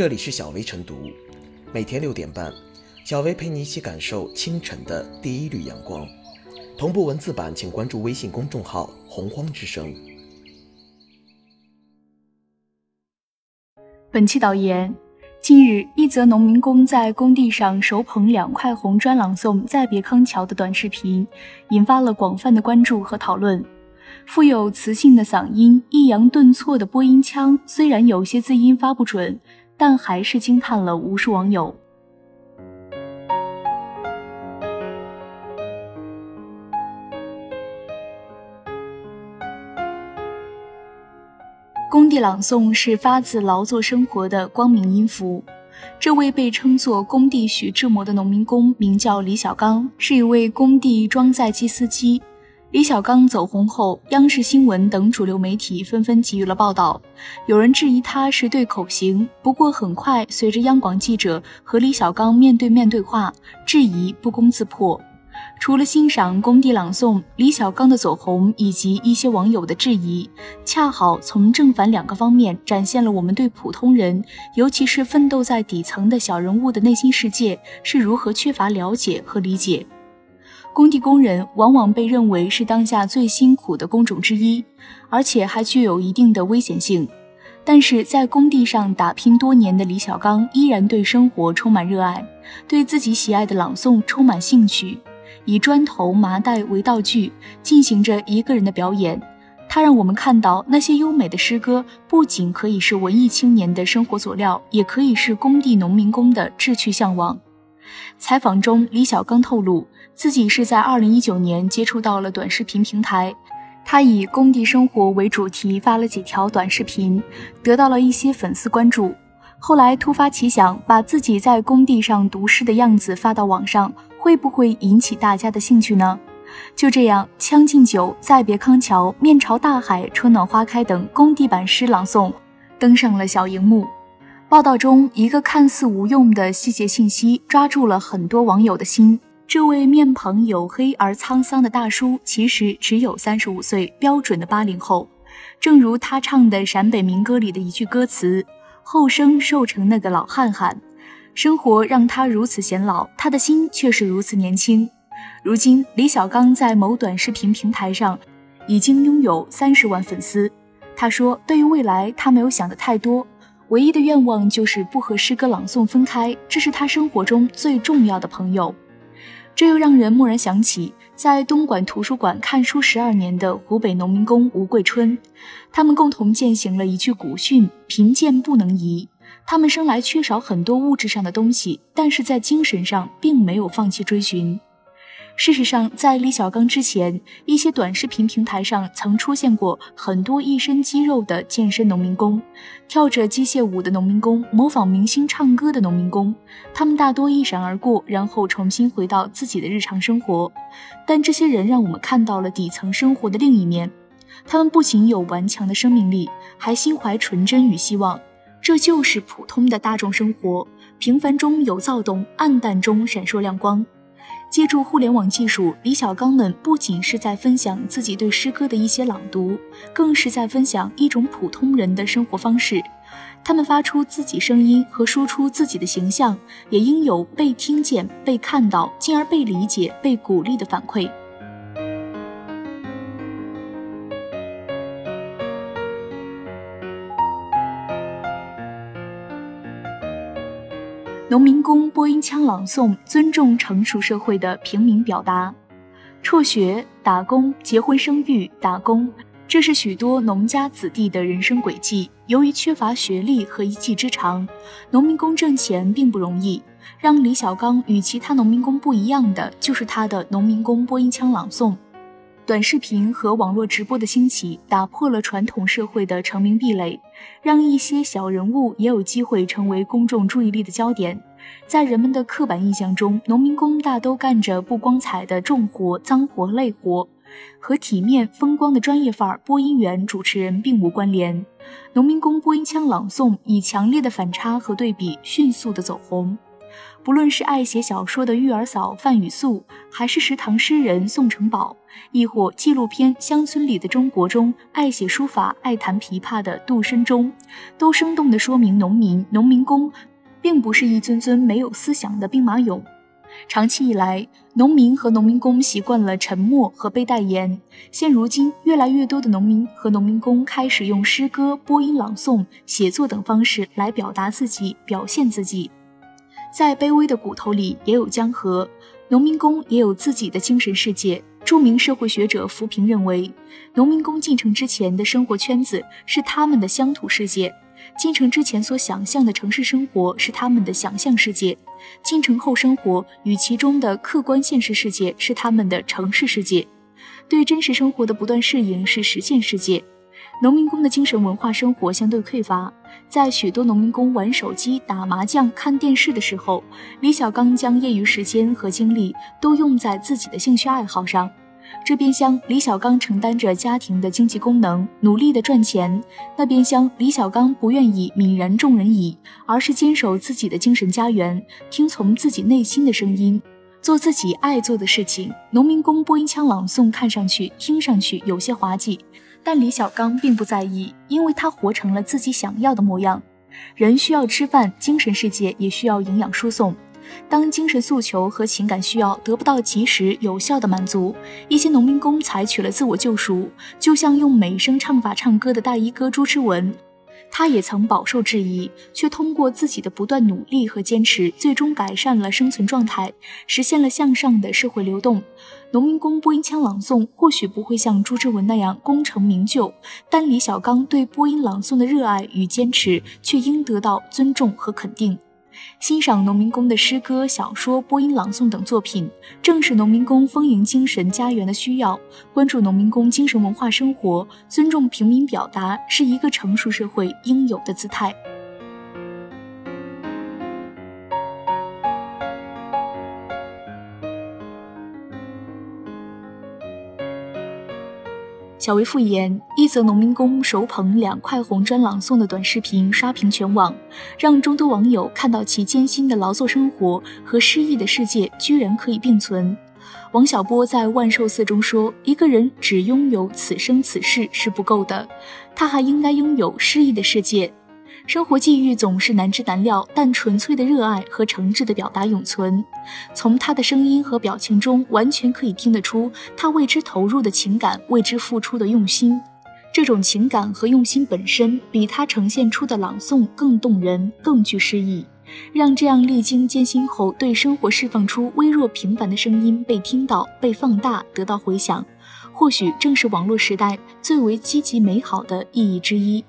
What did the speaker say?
这里是小薇晨读，每天六点半，小薇陪你一起感受清晨的第一缕阳光。同步文字版，请关注微信公众号“洪荒之声”。本期导言：近日，一则农民工在工地上手捧两块红砖朗诵《再别康桥》的短视频，引发了广泛的关注和讨论。富有磁性的嗓音，抑扬顿挫的播音腔，虽然有些字音发不准，但还是惊叹了无数网友。工地朗诵是发自劳作生活的光明音符。这位被称作“工地徐志摩”的农民工名叫李小刚，是一位工地装载机司机。李小刚走红后，央视新闻等主流媒体纷纷给予了报道。有人质疑他是对口型，不过很快随着央广记者和李小刚面对面对话，质疑不攻自破。除了欣赏工地朗诵，李小刚的走红以及一些网友的质疑，恰好从正反两个方面展现了我们对普通人，尤其是奋斗在底层的小人物的内心世界是如何缺乏了解和理解。工地工人往往被认为是当下最辛苦的工种之一，而且还具有一定的危险性。但是在工地上打拼多年的李小刚依然对生活充满热爱，对自己喜爱的朗诵充满兴趣，以砖头、麻袋为道具进行着一个人的表演。他让我们看到，那些优美的诗歌不仅可以是文艺青年的生活佐料，也可以是工地农民工的志趣向往。采访中，李小刚透露。自己是在二零一九年接触到了短视频平台，他以工地生活为主题发了几条短视频，得到了一些粉丝关注。后来突发奇想，把自己在工地上读诗的样子发到网上，会不会引起大家的兴趣呢？就这样，《将进酒》《再别康桥》《面朝大海》《春暖花开》等工地版诗朗诵登上了小荧幕。报道中，一个看似无用的细节信息抓住了很多网友的心。这位面庞黝黑而沧桑的大叔，其实只有三十五岁，标准的八零后。正如他唱的陕北民歌里的一句歌词：“后生瘦成那个老汉汉。”生活让他如此显老，他的心却是如此年轻。如今，李小刚在某短视频平台上已经拥有三十万粉丝。他说：“对于未来，他没有想的太多，唯一的愿望就是不和诗歌朗诵分开，这是他生活中最重要的朋友。”这又让人蓦然想起，在东莞图书馆看书十二年的湖北农民工吴桂春，他们共同践行了一句古训：“贫贱不能移。”他们生来缺少很多物质上的东西，但是在精神上并没有放弃追寻。事实上，在李小刚之前，一些短视频平台上曾出现过很多一身肌肉的健身农民工，跳着机械舞的农民工，模仿明星唱歌的农民工。他们大多一闪而过，然后重新回到自己的日常生活。但这些人让我们看到了底层生活的另一面。他们不仅有顽强的生命力，还心怀纯真与希望。这就是普通的大众生活，平凡中有躁动，暗淡中闪烁亮光。借助互联网技术，李小刚们不仅是在分享自己对诗歌的一些朗读，更是在分享一种普通人的生活方式。他们发出自己声音和输出自己的形象，也应有被听见、被看到，进而被理解、被鼓励的反馈。农民工播音腔朗诵，尊重成熟社会的平民表达。辍学、打工、结婚生育、打工，这是许多农家子弟的人生轨迹。由于缺乏学历和一技之长，农民工挣钱并不容易。让李小刚与其他农民工不一样的，就是他的农民工播音腔朗诵。短视频和网络直播的兴起，打破了传统社会的成名壁垒，让一些小人物也有机会成为公众注意力的焦点。在人们的刻板印象中，农民工大都干着不光彩的重活、脏活、累活，和体面风光的专业范儿播音员、主持人并无关联。农民工播音腔朗诵以强烈的反差和对比，迅速的走红。不论是爱写小说的玉儿嫂范雨素，还是食堂诗人宋成宝，亦或纪录片《乡村里的中国》中爱写书法、爱弹琵琶的杜申中，都生动地说明农民、农民工，并不是一尊尊没有思想的兵马俑。长期以来，农民和农民工习惯了沉默和被代言。现如今，越来越多的农民和农民工开始用诗歌、播音朗诵、写作等方式来表达自己、表现自己。在卑微的骨头里也有江河，农民工也有自己的精神世界。著名社会学者扶贫认为，农民工进城之前的生活圈子是他们的乡土世界。进城之前所想象的城市生活是他们的想象世界，进城后生活与其中的客观现实世界是他们的城市世界。对真实生活的不断适应是实践世界。农民工的精神文化生活相对匮乏，在许多农民工玩手机、打麻将、看电视的时候，李小刚将业余时间和精力都用在自己的兴趣爱好上。这边厢，李小刚承担着家庭的经济功能，努力的赚钱；那边厢，李小刚不愿意泯然众人矣，而是坚守自己的精神家园，听从自己内心的声音，做自己爱做的事情。农民工播音腔朗诵，看上去、听上去有些滑稽，但李小刚并不在意，因为他活成了自己想要的模样。人需要吃饭，精神世界也需要营养输送。当精神诉求和情感需要得不到及时有效的满足，一些农民工采取了自我救赎，就像用美声唱法唱歌的大衣哥朱之文，他也曾饱受质疑，却通过自己的不断努力和坚持，最终改善了生存状态，实现了向上的社会流动。农民工播音腔朗诵或许不会像朱之文那样功成名就，但李小刚对播音朗诵的热爱与坚持，却应得到尊重和肯定。欣赏农民工的诗歌、小说、播音朗诵等作品，正是农民工丰盈精神家园的需要。关注农民工精神文化生活，尊重平民表达，是一个成熟社会应有的姿态。小维复言，一则农民工手捧两块红砖朗诵的短视频刷屏全网，让众多网友看到其艰辛的劳作生活和诗意的世界居然可以并存。王小波在《万寿寺》中说：“一个人只拥有此生此世是不够的，他还应该拥有诗意的世界。”生活际遇总是难知难料，但纯粹的热爱和诚挚的表达永存。从他的声音和表情中，完全可以听得出他为之投入的情感，为之付出的用心。这种情感和用心本身，比他呈现出的朗诵更动人，更具诗意。让这样历经艰辛后对生活释放出微弱平凡的声音被听到、被放大、得到回响，或许正是网络时代最为积极美好的意义之一。